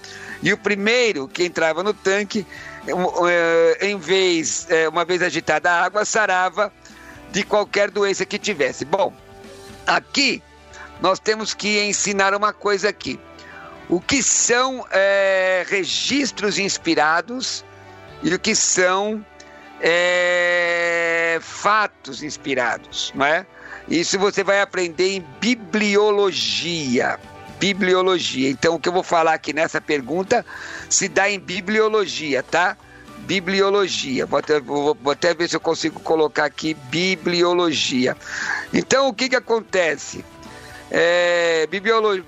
E o primeiro que entrava no tanque em vez, é, uma vez agitada a água, sarava de qualquer doença que tivesse. Bom, aqui nós temos que ensinar uma coisa aqui. O que são é, registros inspirados e o que são é, fatos inspirados, não é? Isso você vai aprender em bibliologia bibliologia. Então, o que eu vou falar aqui nessa pergunta se dá em bibliologia, tá? Bibliologia. Vou até, vou, vou até ver se eu consigo colocar aqui bibliologia. Então, o que, que acontece? É,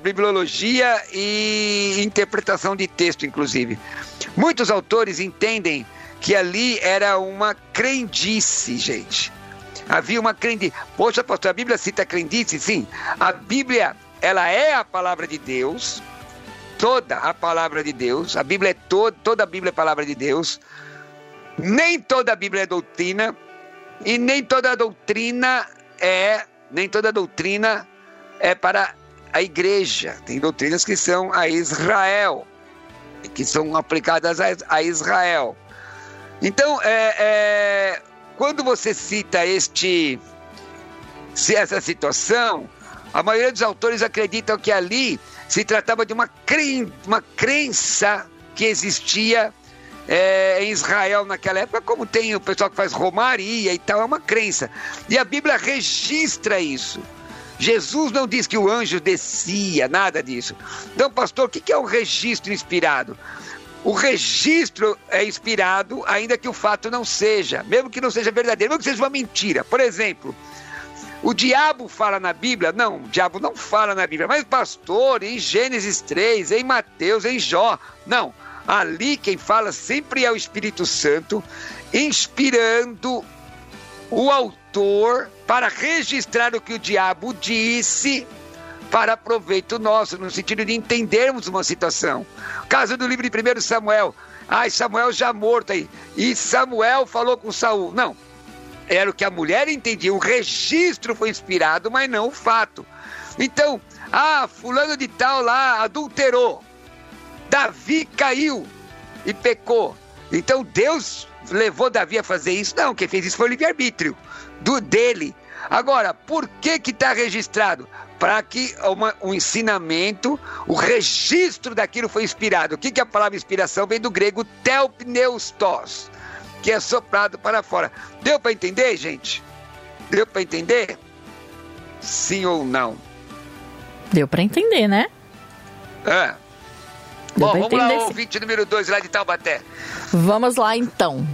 bibliologia e interpretação de texto, inclusive. Muitos autores entendem que ali era uma crendice, gente. Havia uma crendice. Poxa, pastor, a Bíblia cita crendice? Sim. A Bíblia ela é a palavra de Deus, toda a palavra de Deus, a Bíblia é toda, toda a Bíblia é a palavra de Deus. Nem toda a Bíblia é doutrina e nem toda doutrina é, nem toda doutrina é para a igreja. Tem doutrinas que são a Israel, que são aplicadas a Israel. Então, é, é, quando você cita este, essa situação, a maioria dos autores acreditam que ali se tratava de uma, cren uma crença que existia é, em Israel naquela época, como tem o pessoal que faz romaria e tal, é uma crença. E a Bíblia registra isso. Jesus não diz que o anjo descia, nada disso. Então, pastor, o que é um registro inspirado? O registro é inspirado, ainda que o fato não seja, mesmo que não seja verdadeiro, mesmo que seja uma mentira. Por exemplo, o diabo fala na Bíblia? Não, o diabo não fala na Bíblia. Mas, pastor, em Gênesis 3, em Mateus, em Jó. Não. Ali quem fala sempre é o Espírito Santo, inspirando o autor para registrar o que o diabo disse para proveito nosso, no sentido de entendermos uma situação. Caso do livro de 1 Samuel. Ai, Samuel já morto aí. E Samuel falou com Saul. Não. Era o que a mulher entendia. O registro foi inspirado, mas não o fato. Então, ah, fulano de tal lá adulterou. Davi caiu e pecou. Então Deus levou Davi a fazer isso? Não, quem fez isso foi o livre-arbítrio do dele. Agora, por que que está registrado? Para que uma, um ensinamento, o registro daquilo foi inspirado. O que, que a palavra inspiração vem do grego telpneustos, que é soprado para fora. Deu para entender, gente? Deu para entender? Sim ou não? Deu para entender, né? É. Deu Bom, vamos entender, lá, ouvinte número 2 lá de Taubaté. Vamos lá então.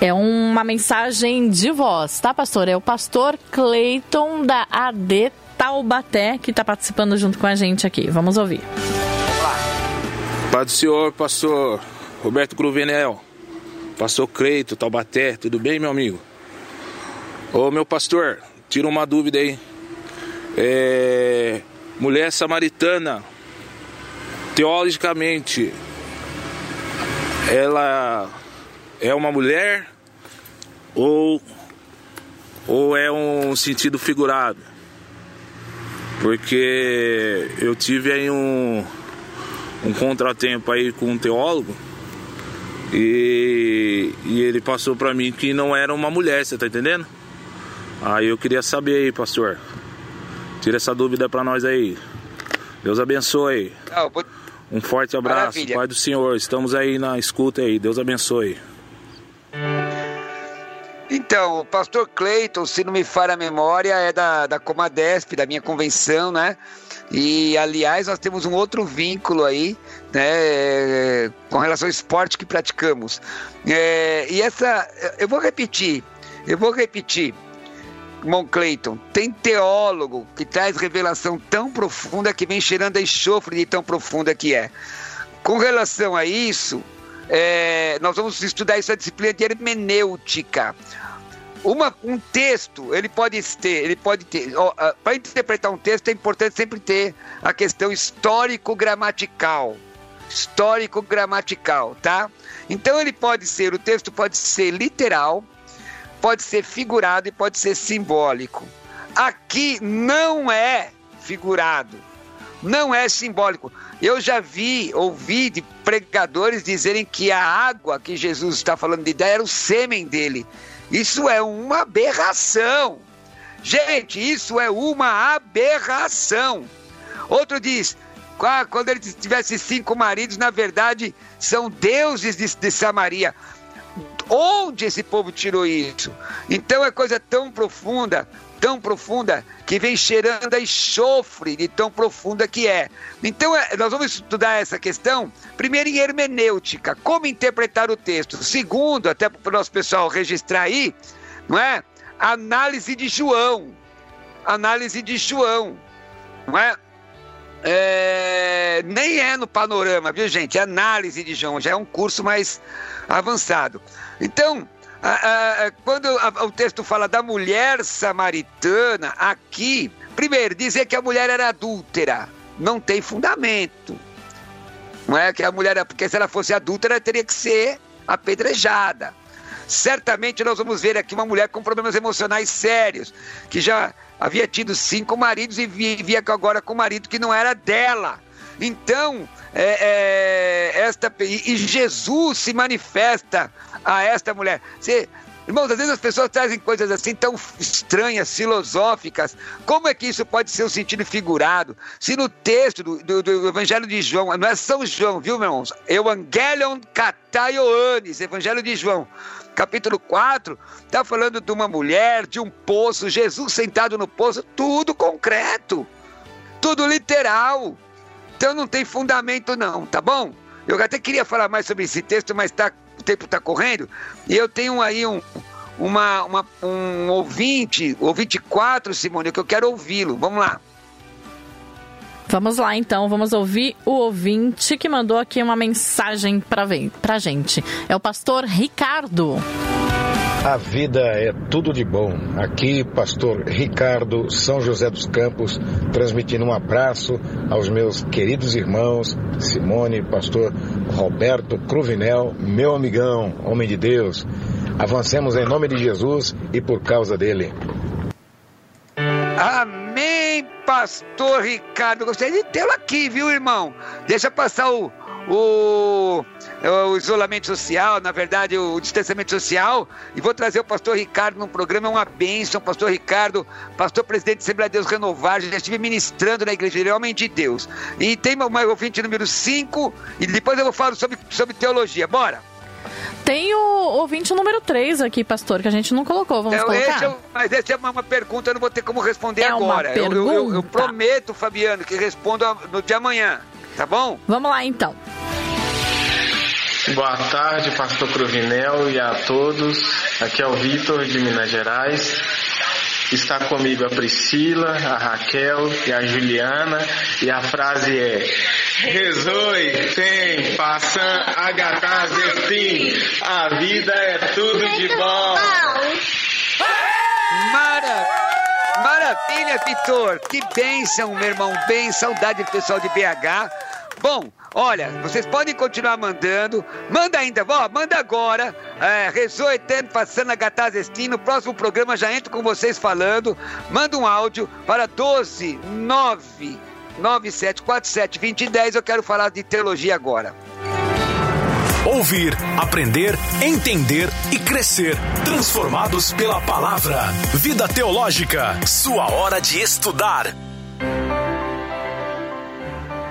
É uma mensagem de voz, tá, pastor? É o pastor Cleiton da AD Taubaté que está participando junto com a gente aqui. Vamos ouvir. Pai do Senhor, pastor Roberto Cruvinel, pastor Cleiton, Taubaté, tudo bem, meu amigo? Ô, meu pastor, tira uma dúvida aí. É... Mulher samaritana, teologicamente, ela é uma mulher ou, ou é um sentido figurado. Porque eu tive aí um, um contratempo aí com um teólogo e, e ele passou para mim que não era uma mulher, você tá entendendo? Aí eu queria saber aí, pastor. Tira essa dúvida para nós aí. Deus abençoe. Um forte abraço, Maravilha. Pai do Senhor. Estamos aí na escuta aí. Deus abençoe. Então, o pastor Cleiton, se não me falha a memória, é da, da Comadesp, da minha convenção, né? E, aliás, nós temos um outro vínculo aí, né, com relação ao esporte que praticamos. É, e essa, eu vou repetir, eu vou repetir, irmão Cleiton, tem teólogo que traz revelação tão profunda que vem cheirando a enxofre de tão profunda que é. Com relação a isso, é, nós vamos estudar essa disciplina de hermenêutica. Uma, um texto, ele pode ter, ele pode ter. Para interpretar um texto é importante sempre ter a questão histórico-gramatical. Histórico-gramatical, tá? Então ele pode ser, o texto pode ser literal, pode ser figurado e pode ser simbólico. Aqui não é figurado, não é simbólico. Eu já vi, ouvi de pregadores dizerem que a água que Jesus está falando de ideia era o sêmen dele. Isso é uma aberração. Gente, isso é uma aberração. Outro diz: ah, quando ele tivesse cinco maridos, na verdade são deuses de, de Samaria. Onde esse povo tirou isso? Então é coisa tão profunda tão profunda que vem cheirando a enxofre de tão profunda que é. Então, é, nós vamos estudar essa questão, primeiro em hermenêutica, como interpretar o texto. Segundo, até para o nosso pessoal registrar aí, não é? Análise de João. Análise de João, não é? É, nem é no panorama, viu gente? Análise de João, já é um curso mais avançado. Então, quando o texto fala da mulher samaritana, aqui, primeiro, dizer que a mulher era adúltera não tem fundamento. Não é que a mulher, porque se ela fosse adúltera, teria que ser apedrejada. Certamente nós vamos ver aqui uma mulher com problemas emocionais sérios, que já havia tido cinco maridos e vivia agora com um marido que não era dela. Então, é, é, esta, e Jesus se manifesta a esta mulher. Você, Irmãos, às vezes as pessoas trazem coisas assim tão estranhas, filosóficas. Como é que isso pode ser um sentido figurado? Se no texto do, do, do Evangelho de João, não é São João, viu, meus irmãos? Evangelion Kataioanes, Evangelho de João, capítulo 4, está falando de uma mulher, de um poço, Jesus sentado no poço, tudo concreto, tudo literal. Então não tem fundamento, não, tá bom? Eu até queria falar mais sobre esse texto, mas tá tempo está correndo, e eu tenho aí um, uma, uma, um ouvinte, ouvinte 4, Simone, que eu quero ouvi-lo. Vamos lá. Vamos lá então, vamos ouvir o ouvinte que mandou aqui uma mensagem para a gente. É o pastor Ricardo. A vida é tudo de bom. Aqui, pastor Ricardo São José dos Campos, transmitindo um abraço aos meus queridos irmãos, Simone, pastor Roberto Cruvinel, meu amigão, homem de Deus. Avancemos em nome de Jesus e por causa dele. Amém, pastor Ricardo. Gostaria de tê-lo aqui, viu, irmão? Deixa passar o, o, o, isolamento social, na verdade, o distanciamento social, e vou trazer o pastor Ricardo num programa, é uma bênção, pastor Ricardo, pastor presidente da Assembleia de Deus Renovar, já estive ministrando na igreja, ele é homem de Deus. E tem uma ouvinte número 5, e depois eu vou falar sobre, sobre teologia. Bora! Tem o ouvinte número 3 aqui, pastor, que a gente não colocou. Vamos então, colocar? Esse é, mas essa é uma, uma, pergunta, eu não vou ter como responder é agora. Eu, eu, eu, eu, prometo, Fabiano, que respondo no de amanhã. Tá bom? Vamos lá então. Boa tarde, pastor Cruvinel e a todos. Aqui é o Vitor de Minas Gerais. Está comigo a Priscila, a Raquel e a Juliana. E a frase é: Rezoi, tem, passam, agatá, zefim. A vida é tudo de bom. Mara, maravilha, Vitor. Que bênção, meu irmão. Bem, saudade do pessoal de BH. Bom, olha, vocês podem continuar mandando. Manda ainda, ó, manda agora. É, Rezou Eterno passando a Gatazestim. No próximo programa já entro com vocês falando. Manda um áudio para 12 9 9747 2010. Eu quero falar de teologia agora. Ouvir, aprender, entender e crescer. Transformados pela palavra. Vida Teológica. Sua hora de estudar.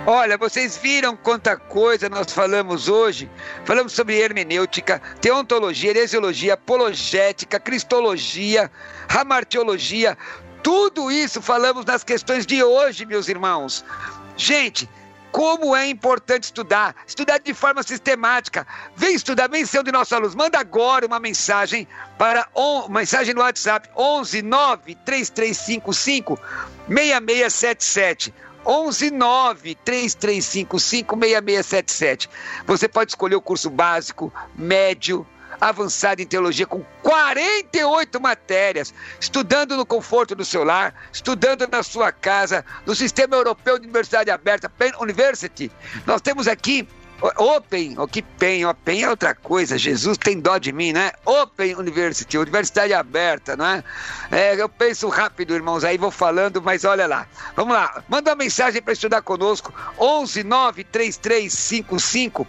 Olha, vocês viram quanta coisa nós falamos hoje? Falamos sobre hermenêutica, teontologia, heresiologia, apologética, cristologia, ramartiologia. Tudo isso falamos nas questões de hoje, meus irmãos. Gente, como é importante estudar, estudar de forma sistemática. Vem estudar, vem ser um de nossos alunos. Manda agora uma mensagem para on, mensagem no WhatsApp 11 9 3355 6677. 119 3355 6677. Você pode escolher o curso básico, médio, avançado em teologia com 48 matérias, estudando no conforto do seu lar, estudando na sua casa, no Sistema Europeu de Universidade Aberta, Penn University. Nós temos aqui Open, o que PEN, Open é outra coisa, Jesus tem dó de mim, né? Open University, universidade aberta, não é? é eu penso rápido, irmãos, aí vou falando, mas olha lá. Vamos lá, manda uma mensagem para estudar conosco, 11 93355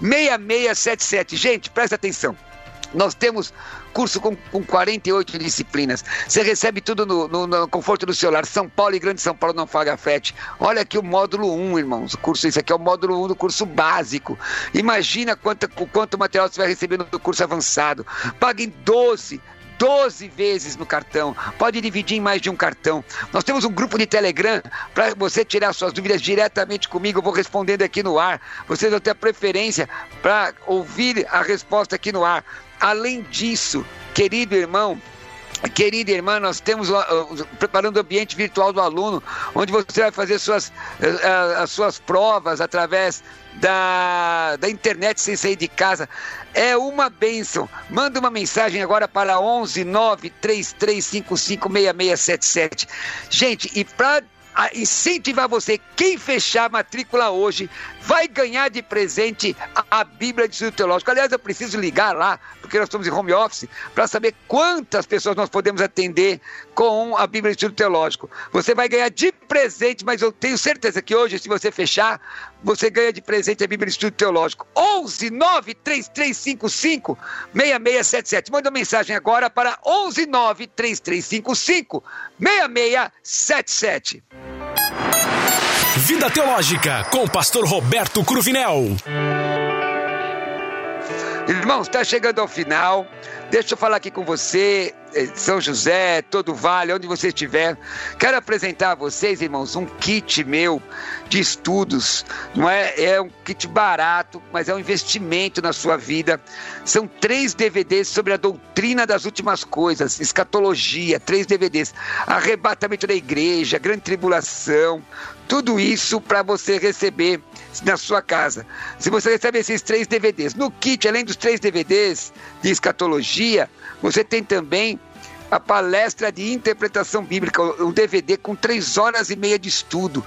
6677. Gente, presta atenção. Nós temos curso com, com 48 disciplinas. Você recebe tudo no, no, no, conforto do celular. São Paulo e Grande São Paulo não paga FET. Olha aqui o módulo 1, irmãos. O curso, isso aqui é o módulo 1 do curso básico. Imagina quanto, quanto material você vai receber no curso avançado. Paga em 12, 12 vezes no cartão. Pode dividir em mais de um cartão. Nós temos um grupo de Telegram para você tirar suas dúvidas diretamente comigo. Eu vou respondendo aqui no ar. Vocês vão ter a preferência para ouvir a resposta aqui no ar. Além disso, querido irmão, Querida irmã, nós temos uh, preparando o ambiente virtual do aluno, onde você vai fazer suas, uh, as suas provas através da, da internet sem sair de casa. É uma bênção. Manda uma mensagem agora para 11 93355 6677. Gente, e para incentivar você. Quem fechar a matrícula hoje vai ganhar de presente a, Bíblia de Estudo Teológico. Aliás, eu preciso ligar lá, porque nós estamos em home office, para saber quantas pessoas nós podemos atender com a Bíblia de Estudo Teológico. Você vai ganhar de presente, mas eu tenho certeza que hoje, se você fechar, você ganha de presente a Bíblia de Estudo Teológico. 11 93355 6677. Manda uma mensagem agora para 11 93355 6677. Vida Teológica, com o pastor Roberto Cruvinel. Irmãos, está chegando ao final. Deixa eu falar aqui com você, eh, São José, todo vale, onde você estiver. Quero apresentar a vocês, irmãos, um kit meu de estudos. Não é, é um kit barato, mas é um investimento na sua vida. São três DVDs sobre a doutrina das últimas coisas, escatologia, três DVDs. Arrebatamento da igreja, grande tribulação, tudo isso para você receber na sua casa. Se você recebe esses três DVDs. No kit, além dos três DVDs de escatologia, você tem também a palestra de interpretação bíblica, um DVD com três horas e meia de estudo.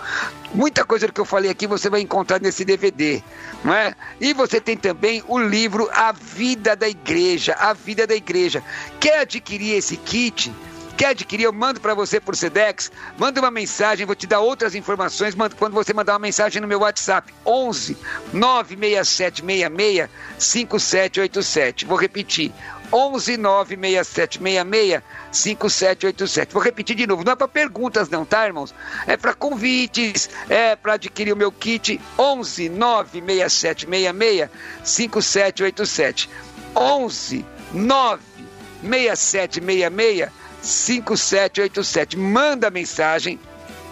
Muita coisa do que eu falei aqui você vai encontrar nesse DVD, não é? E você tem também o livro A Vida da Igreja, A Vida da Igreja. Quer adquirir esse kit? Quer adquirir? Eu mando para você por Sedex. Manda uma mensagem, vou te dar outras informações quando você mandar uma mensagem no meu WhatsApp. 11 96766 5787. Vou repetir. 11 96766 5787. Vou repetir de novo, não é para perguntas não, tá, irmãos? É para convites, é para adquirir o meu kit 11 96766 5787. 11 96766 5787. Manda mensagem,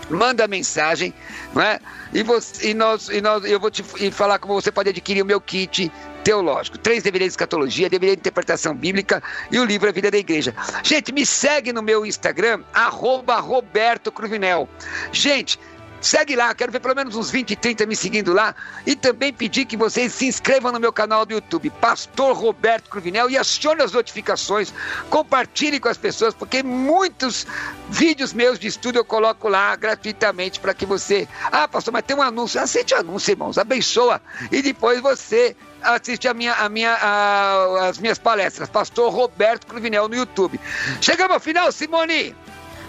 manda mensagem, não é? E, você, e, nós, e nós, eu vou te falar como você pode adquirir o meu kit teológico. Três deveres de escatologia, deveria de interpretação bíblica e o livro A Vida da Igreja. Gente, me segue no meu Instagram, arroba Roberto Cruvinel. Gente, Segue lá, quero ver pelo menos uns 20, 30 me seguindo lá. E também pedir que vocês se inscrevam no meu canal do YouTube, Pastor Roberto Cruvinel, e acione as notificações. Compartilhe com as pessoas, porque muitos vídeos meus de estudo eu coloco lá gratuitamente para que você. Ah, pastor, mas tem um anúncio. Aceite o anúncio, irmãos, abençoa. E depois você assiste a minha, a minha, a, as minhas palestras. Pastor Roberto Cruvinel no YouTube. Chegamos ao final, Simone!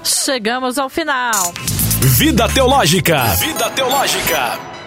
Chegamos ao final. Vida Teológica. Vida Teológica.